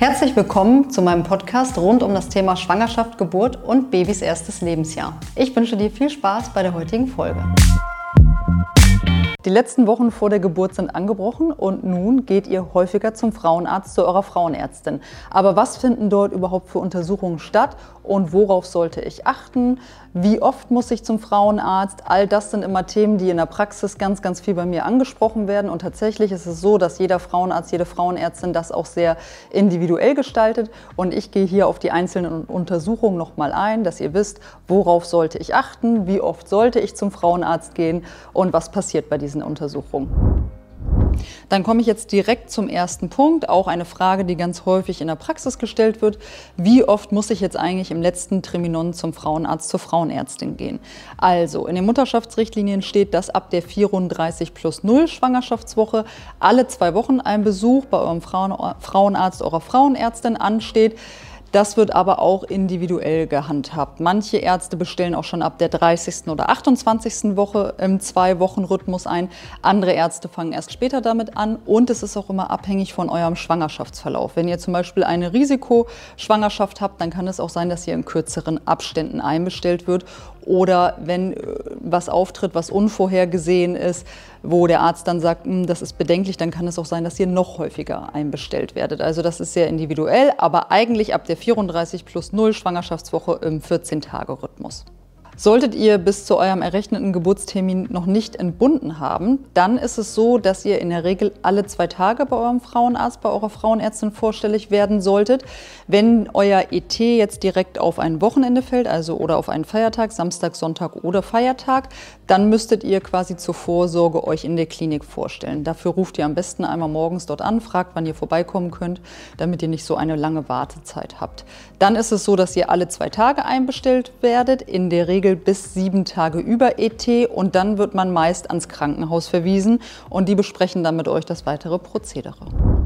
Herzlich willkommen zu meinem Podcast rund um das Thema Schwangerschaft, Geburt und Babys erstes Lebensjahr. Ich wünsche dir viel Spaß bei der heutigen Folge. Die letzten Wochen vor der Geburt sind angebrochen und nun geht ihr häufiger zum Frauenarzt, zu eurer Frauenärztin. Aber was finden dort überhaupt für Untersuchungen statt und worauf sollte ich achten? Wie oft muss ich zum Frauenarzt? All das sind immer Themen, die in der Praxis ganz, ganz viel bei mir angesprochen werden. Und tatsächlich ist es so, dass jeder Frauenarzt, jede Frauenärztin das auch sehr individuell gestaltet. Und ich gehe hier auf die einzelnen Untersuchungen nochmal ein, dass ihr wisst, worauf sollte ich achten, wie oft sollte ich zum Frauenarzt gehen und was passiert bei diesen Untersuchungen. Dann komme ich jetzt direkt zum ersten Punkt, auch eine Frage, die ganz häufig in der Praxis gestellt wird. Wie oft muss ich jetzt eigentlich im letzten Triminon zum Frauenarzt, zur Frauenärztin gehen? Also, in den Mutterschaftsrichtlinien steht, dass ab der 34 plus 0 Schwangerschaftswoche alle zwei Wochen ein Besuch bei eurem Frauenarzt, eurer Frauenärztin ansteht. Das wird aber auch individuell gehandhabt. Manche Ärzte bestellen auch schon ab der 30. oder 28. Woche im Zwei-Wochen-Rhythmus ein. Andere Ärzte fangen erst später damit an. Und es ist auch immer abhängig von eurem Schwangerschaftsverlauf. Wenn ihr zum Beispiel eine Risikoschwangerschaft habt, dann kann es auch sein, dass ihr in kürzeren Abständen einbestellt wird oder wenn äh, was auftritt, was unvorhergesehen ist, wo der Arzt dann sagt, hm, das ist bedenklich, dann kann es auch sein, dass ihr noch häufiger einbestellt werdet. Also das ist sehr individuell, aber eigentlich ab der 34 plus 0 Schwangerschaftswoche im 14-Tage-Rhythmus. Solltet ihr bis zu eurem errechneten Geburtstermin noch nicht entbunden haben, dann ist es so, dass ihr in der Regel alle zwei Tage bei eurem Frauenarzt, bei eurer Frauenärztin vorstellig werden solltet. Wenn euer ET jetzt direkt auf ein Wochenende fällt, also oder auf einen Feiertag, Samstag, Sonntag oder Feiertag, dann müsstet ihr quasi zur Vorsorge euch in der Klinik vorstellen. Dafür ruft ihr am besten einmal morgens dort an, fragt, wann ihr vorbeikommen könnt, damit ihr nicht so eine lange Wartezeit habt. Dann ist es so, dass ihr alle zwei Tage einbestellt werdet, in der Regel Regel bis sieben Tage über ET und dann wird man meist ans Krankenhaus verwiesen und die besprechen dann mit euch das weitere Prozedere.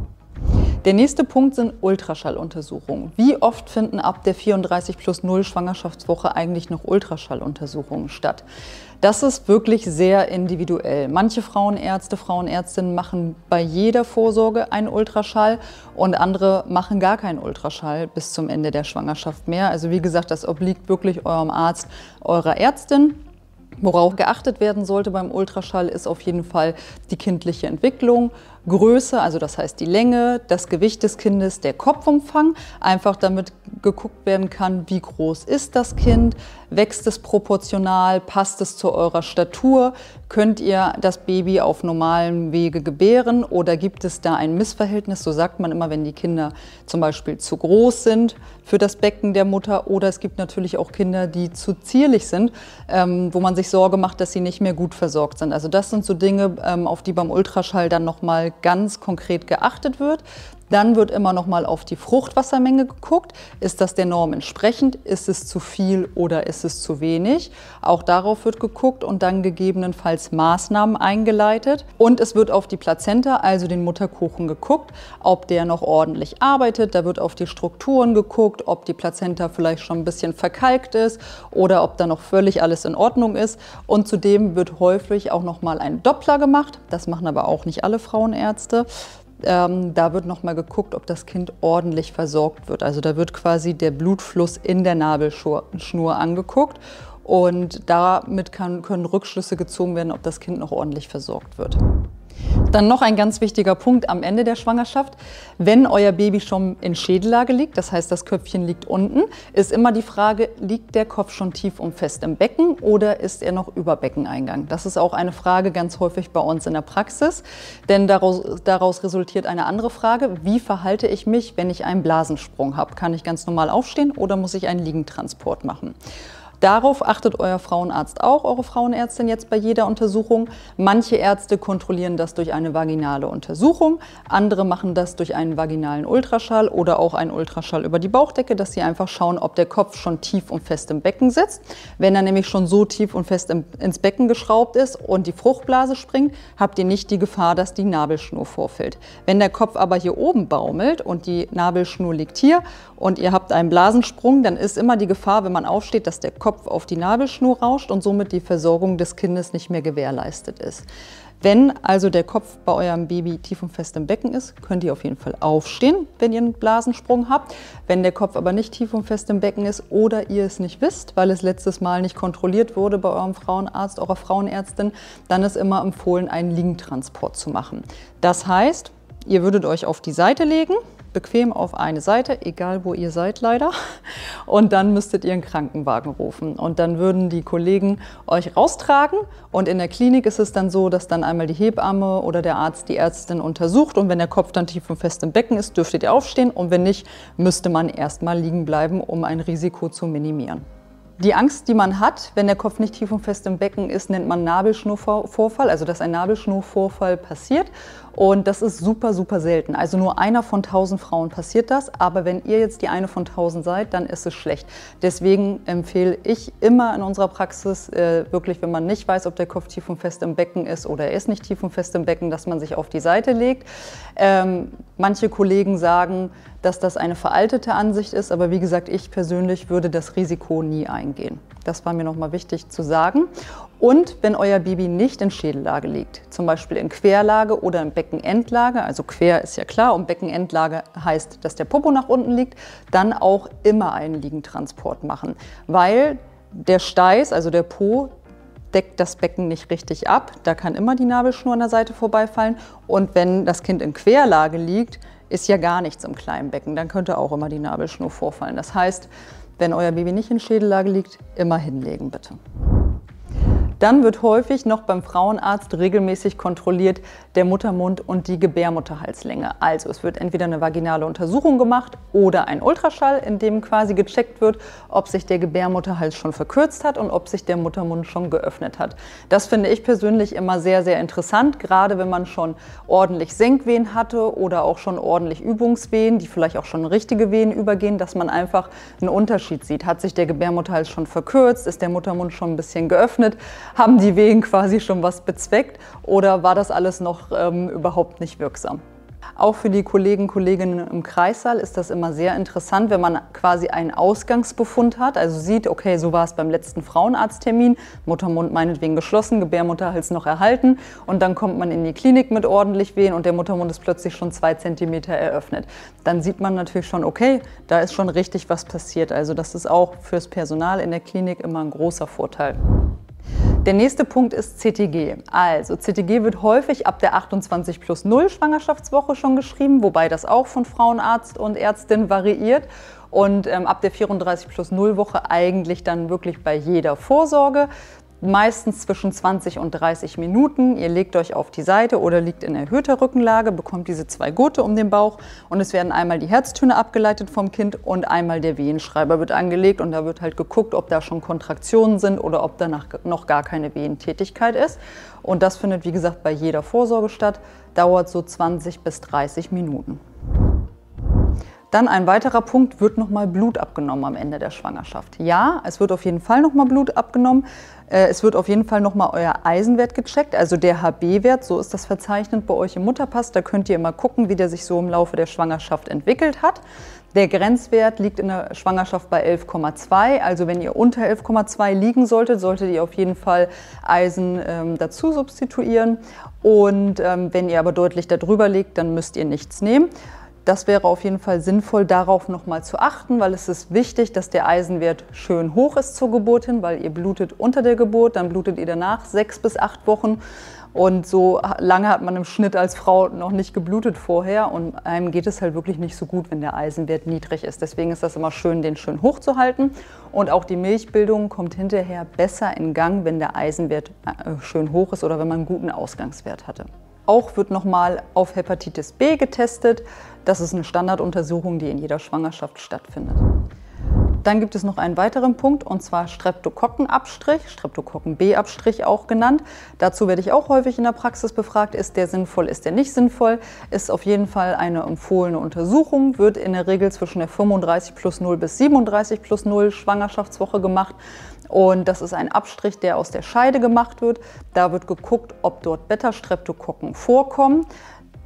Der nächste Punkt sind Ultraschalluntersuchungen. Wie oft finden ab der 34 plus 0 Schwangerschaftswoche eigentlich noch Ultraschalluntersuchungen statt? Das ist wirklich sehr individuell. Manche Frauenärzte, Frauenärztinnen machen bei jeder Vorsorge einen Ultraschall und andere machen gar keinen Ultraschall bis zum Ende der Schwangerschaft mehr. Also wie gesagt, das obliegt wirklich eurem Arzt, eurer Ärztin. Worauf geachtet werden sollte beim Ultraschall ist auf jeden Fall die kindliche Entwicklung, Größe, also das heißt die Länge, das Gewicht des Kindes, der Kopfumfang, einfach damit geguckt werden kann, wie groß ist das Kind, wächst es proportional, passt es zu eurer Statur, könnt ihr das Baby auf normalem Wege gebären oder gibt es da ein Missverhältnis, so sagt man immer, wenn die Kinder zum Beispiel zu groß sind für das Becken der Mutter oder es gibt natürlich auch Kinder, die zu zierlich sind, ähm, wo man sich Sorge macht, dass sie nicht mehr gut versorgt sind. Also das sind so Dinge, ähm, auf die beim Ultraschall dann nochmal ganz konkret geachtet wird. Dann wird immer noch mal auf die Fruchtwassermenge geguckt. Ist das der Norm entsprechend? Ist es zu viel oder ist es zu wenig? Auch darauf wird geguckt und dann gegebenenfalls Maßnahmen eingeleitet. Und es wird auf die Plazenta, also den Mutterkuchen, geguckt, ob der noch ordentlich arbeitet. Da wird auf die Strukturen geguckt, ob die Plazenta vielleicht schon ein bisschen verkalkt ist oder ob da noch völlig alles in Ordnung ist. Und zudem wird häufig auch noch mal ein Doppler gemacht. Das machen aber auch nicht alle Frauenärzte. Ähm, da wird nochmal geguckt, ob das Kind ordentlich versorgt wird. Also da wird quasi der Blutfluss in der Nabelschnur angeguckt und damit kann, können Rückschlüsse gezogen werden, ob das Kind noch ordentlich versorgt wird. Dann noch ein ganz wichtiger Punkt am Ende der Schwangerschaft. Wenn euer Baby schon in Schädellage liegt, das heißt das Köpfchen liegt unten, ist immer die Frage, liegt der Kopf schon tief und fest im Becken oder ist er noch über Beckeneingang? Das ist auch eine Frage ganz häufig bei uns in der Praxis, denn daraus, daraus resultiert eine andere Frage, wie verhalte ich mich, wenn ich einen Blasensprung habe? Kann ich ganz normal aufstehen oder muss ich einen Liegentransport machen? Darauf achtet euer Frauenarzt auch, eure Frauenärztin jetzt bei jeder Untersuchung. Manche Ärzte kontrollieren das durch eine vaginale Untersuchung, andere machen das durch einen vaginalen Ultraschall oder auch einen Ultraschall über die Bauchdecke, dass sie einfach schauen, ob der Kopf schon tief und fest im Becken sitzt. Wenn er nämlich schon so tief und fest im, ins Becken geschraubt ist und die Fruchtblase springt, habt ihr nicht die Gefahr, dass die Nabelschnur vorfällt. Wenn der Kopf aber hier oben baumelt und die Nabelschnur liegt hier und ihr habt einen Blasensprung, dann ist immer die Gefahr, wenn man aufsteht, dass der Kopf auf die Nabelschnur rauscht und somit die Versorgung des Kindes nicht mehr gewährleistet ist. Wenn also der Kopf bei eurem Baby tief und fest im Becken ist, könnt ihr auf jeden Fall aufstehen, wenn ihr einen Blasensprung habt. Wenn der Kopf aber nicht tief und fest im Becken ist oder ihr es nicht wisst, weil es letztes Mal nicht kontrolliert wurde bei eurem Frauenarzt, eurer Frauenärztin, dann ist immer empfohlen, einen Liegentransport zu machen. Das heißt, ihr würdet euch auf die Seite legen, bequem auf eine Seite, egal wo ihr seid leider. Und dann müsstet ihr einen Krankenwagen rufen. Und dann würden die Kollegen euch raustragen. Und in der Klinik ist es dann so, dass dann einmal die Hebamme oder der Arzt die Ärztin untersucht. Und wenn der Kopf dann tief und fest im Becken ist, dürftet ihr aufstehen. Und wenn nicht, müsste man erstmal liegen bleiben, um ein Risiko zu minimieren. Die Angst, die man hat, wenn der Kopf nicht tief und fest im Becken ist, nennt man Nabelschnurvorfall, also dass ein Nabelschnurvorfall passiert. Und das ist super, super selten. Also nur einer von tausend Frauen passiert das. Aber wenn ihr jetzt die eine von tausend seid, dann ist es schlecht. Deswegen empfehle ich immer in unserer Praxis, äh, wirklich, wenn man nicht weiß, ob der Kopf tief und fest im Becken ist oder er ist nicht tief und fest im Becken, dass man sich auf die Seite legt. Ähm, manche Kollegen sagen, dass das eine veraltete Ansicht ist, aber wie gesagt, ich persönlich würde das Risiko nie eingehen. Das war mir nochmal wichtig zu sagen. Und wenn euer Baby nicht in Schädellage liegt, zum Beispiel in Querlage oder in Beckenendlage, also quer ist ja klar und Beckenendlage heißt, dass der Popo nach unten liegt, dann auch immer einen Liegentransport machen, weil der Steiß, also der Po, deckt das Becken nicht richtig ab. Da kann immer die Nabelschnur an der Seite vorbeifallen. Und wenn das Kind in Querlage liegt, ist ja gar nichts im kleinen Becken. Dann könnte auch immer die Nabelschnur vorfallen. Das heißt, wenn euer Baby nicht in Schädellage liegt, immer hinlegen bitte. Dann wird häufig noch beim Frauenarzt regelmäßig kontrolliert der Muttermund und die Gebärmutterhalslänge. Also es wird entweder eine vaginale Untersuchung gemacht oder ein Ultraschall, in dem quasi gecheckt wird, ob sich der Gebärmutterhals schon verkürzt hat und ob sich der Muttermund schon geöffnet hat. Das finde ich persönlich immer sehr, sehr interessant, gerade wenn man schon ordentlich Senkwehen hatte oder auch schon ordentlich Übungswehen, die vielleicht auch schon richtige Wehen übergehen, dass man einfach einen Unterschied sieht. Hat sich der Gebärmutterhals schon verkürzt? Ist der Muttermund schon ein bisschen geöffnet? Haben die Wehen quasi schon was bezweckt oder war das alles noch ähm, überhaupt nicht wirksam? Auch für die Kollegen, Kolleginnen im Kreissaal ist das immer sehr interessant, wenn man quasi einen Ausgangsbefund hat, also sieht, okay, so war es beim letzten Frauenarzttermin, Muttermund meinetwegen geschlossen, Gebärmutterhals noch erhalten und dann kommt man in die Klinik mit ordentlich Wehen und der Muttermund ist plötzlich schon zwei Zentimeter eröffnet. Dann sieht man natürlich schon, okay, da ist schon richtig was passiert. Also das ist auch fürs Personal in der Klinik immer ein großer Vorteil. Der nächste Punkt ist CTG. Also CTG wird häufig ab der 28 plus 0 Schwangerschaftswoche schon geschrieben, wobei das auch von Frauenarzt und Ärztin variiert. Und ähm, ab der 34 plus 0 Woche eigentlich dann wirklich bei jeder Vorsorge meistens zwischen 20 und 30 Minuten. Ihr legt euch auf die Seite oder liegt in erhöhter Rückenlage, bekommt diese zwei Gurte um den Bauch und es werden einmal die Herztöne abgeleitet vom Kind und einmal der Wehenschreiber wird angelegt und da wird halt geguckt, ob da schon Kontraktionen sind oder ob danach noch gar keine Wehentätigkeit ist. Und das findet, wie gesagt, bei jeder Vorsorge statt, dauert so 20 bis 30 Minuten. Dann ein weiterer Punkt, wird nochmal Blut abgenommen am Ende der Schwangerschaft. Ja, es wird auf jeden Fall nochmal Blut abgenommen. Äh, es wird auf jeden Fall nochmal euer Eisenwert gecheckt, also der HB-Wert, so ist das verzeichnet bei euch im Mutterpass. Da könnt ihr immer gucken, wie der sich so im Laufe der Schwangerschaft entwickelt hat. Der Grenzwert liegt in der Schwangerschaft bei 11,2. Also wenn ihr unter 11,2 liegen solltet, solltet ihr auf jeden Fall Eisen ähm, dazu substituieren. Und ähm, wenn ihr aber deutlich darüber liegt, dann müsst ihr nichts nehmen. Das wäre auf jeden Fall sinnvoll, darauf nochmal zu achten, weil es ist wichtig, dass der Eisenwert schön hoch ist zur Geburt hin, weil ihr blutet unter der Geburt, dann blutet ihr danach sechs bis acht Wochen. Und so lange hat man im Schnitt als Frau noch nicht geblutet vorher und einem geht es halt wirklich nicht so gut, wenn der Eisenwert niedrig ist. Deswegen ist das immer schön, den schön hoch zu halten. Und auch die Milchbildung kommt hinterher besser in Gang, wenn der Eisenwert äh, schön hoch ist oder wenn man einen guten Ausgangswert hatte. Auch wird nochmal auf Hepatitis B getestet. Das ist eine Standarduntersuchung, die in jeder Schwangerschaft stattfindet. Dann gibt es noch einen weiteren Punkt und zwar Streptokokkenabstrich, Streptokokken B-Abstrich auch genannt. Dazu werde ich auch häufig in der Praxis befragt, ist der sinnvoll, ist der nicht sinnvoll. Ist auf jeden Fall eine empfohlene Untersuchung, wird in der Regel zwischen der 35 plus 0 bis 37 plus 0 Schwangerschaftswoche gemacht. Und das ist ein Abstrich, der aus der Scheide gemacht wird. Da wird geguckt, ob dort Beta-Streptokokken vorkommen.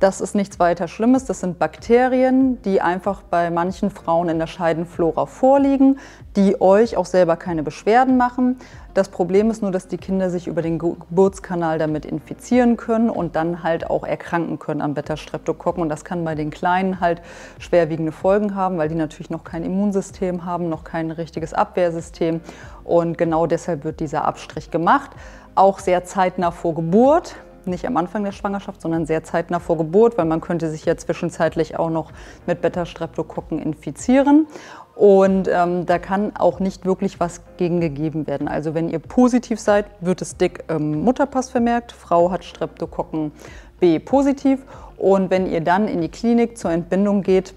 Das ist nichts weiter Schlimmes. Das sind Bakterien, die einfach bei manchen Frauen in der Scheidenflora vorliegen, die euch auch selber keine Beschwerden machen. Das Problem ist nur, dass die Kinder sich über den Geburtskanal damit infizieren können und dann halt auch erkranken können am Beta-Streptokokken. Und das kann bei den Kleinen halt schwerwiegende Folgen haben, weil die natürlich noch kein Immunsystem haben, noch kein richtiges Abwehrsystem. Und genau deshalb wird dieser Abstrich gemacht. Auch sehr zeitnah vor Geburt nicht am Anfang der Schwangerschaft, sondern sehr zeitnah vor Geburt, weil man könnte sich ja zwischenzeitlich auch noch mit Beta-Streptokokken infizieren. Und ähm, da kann auch nicht wirklich was gegen gegeben werden. Also wenn ihr positiv seid, wird es dick im Mutterpass vermerkt. Frau hat Streptokokken B positiv. Und wenn ihr dann in die Klinik zur Entbindung geht,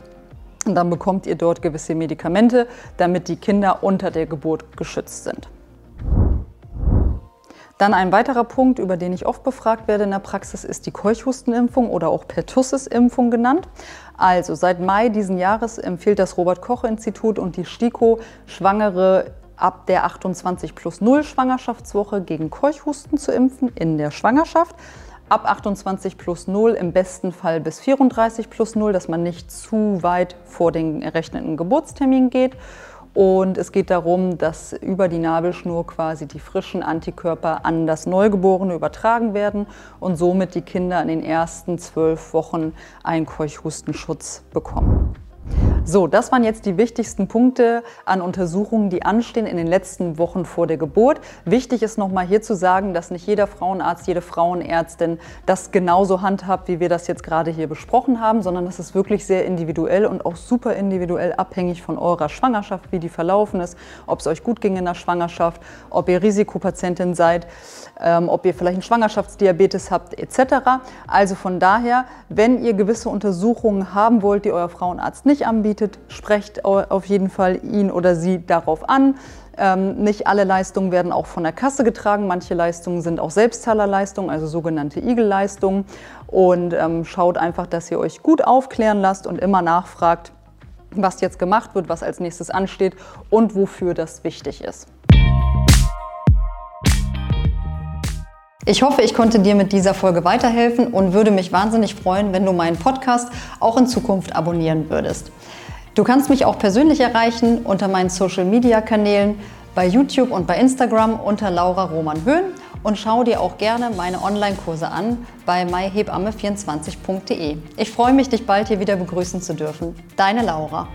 dann bekommt ihr dort gewisse Medikamente, damit die Kinder unter der Geburt geschützt sind. Dann ein weiterer Punkt, über den ich oft befragt werde in der Praxis, ist die Keuchhustenimpfung oder auch Pertussis-Impfung genannt. Also seit Mai diesen Jahres empfiehlt das Robert-Koch-Institut und die STIKO Schwangere ab der 28 plus 0 Schwangerschaftswoche gegen Keuchhusten zu impfen in der Schwangerschaft. Ab 28 plus 0, im besten Fall bis 34 plus 0, dass man nicht zu weit vor den errechneten Geburtstermin geht. Und es geht darum, dass über die Nabelschnur quasi die frischen Antikörper an das Neugeborene übertragen werden und somit die Kinder in den ersten zwölf Wochen einen Keuchhustenschutz bekommen. So, das waren jetzt die wichtigsten Punkte an Untersuchungen, die anstehen in den letzten Wochen vor der Geburt. Wichtig ist nochmal hier zu sagen, dass nicht jeder Frauenarzt, jede Frauenärztin das genauso handhabt, wie wir das jetzt gerade hier besprochen haben, sondern das ist wirklich sehr individuell und auch super individuell abhängig von eurer Schwangerschaft, wie die verlaufen ist, ob es euch gut ging in der Schwangerschaft, ob ihr Risikopatientin seid, ähm, ob ihr vielleicht einen Schwangerschaftsdiabetes habt etc. Also von daher, wenn ihr gewisse Untersuchungen haben wollt, die euer Frauenarzt nicht anbietet, anbietet, sprecht auf jeden Fall ihn oder sie darauf an. Ähm, nicht alle Leistungen werden auch von der Kasse getragen. Manche Leistungen sind auch Selbstzahlerleistungen, also sogenannte Igel-Leistungen. Und ähm, schaut einfach, dass ihr euch gut aufklären lasst und immer nachfragt, was jetzt gemacht wird, was als nächstes ansteht und wofür das wichtig ist. Ich hoffe, ich konnte dir mit dieser Folge weiterhelfen und würde mich wahnsinnig freuen, wenn du meinen Podcast auch in Zukunft abonnieren würdest. Du kannst mich auch persönlich erreichen unter meinen Social-Media-Kanälen bei YouTube und bei Instagram unter Laura Roman Höhn und schau dir auch gerne meine Online-Kurse an bei myhebamme24.de. Ich freue mich, dich bald hier wieder begrüßen zu dürfen. Deine Laura.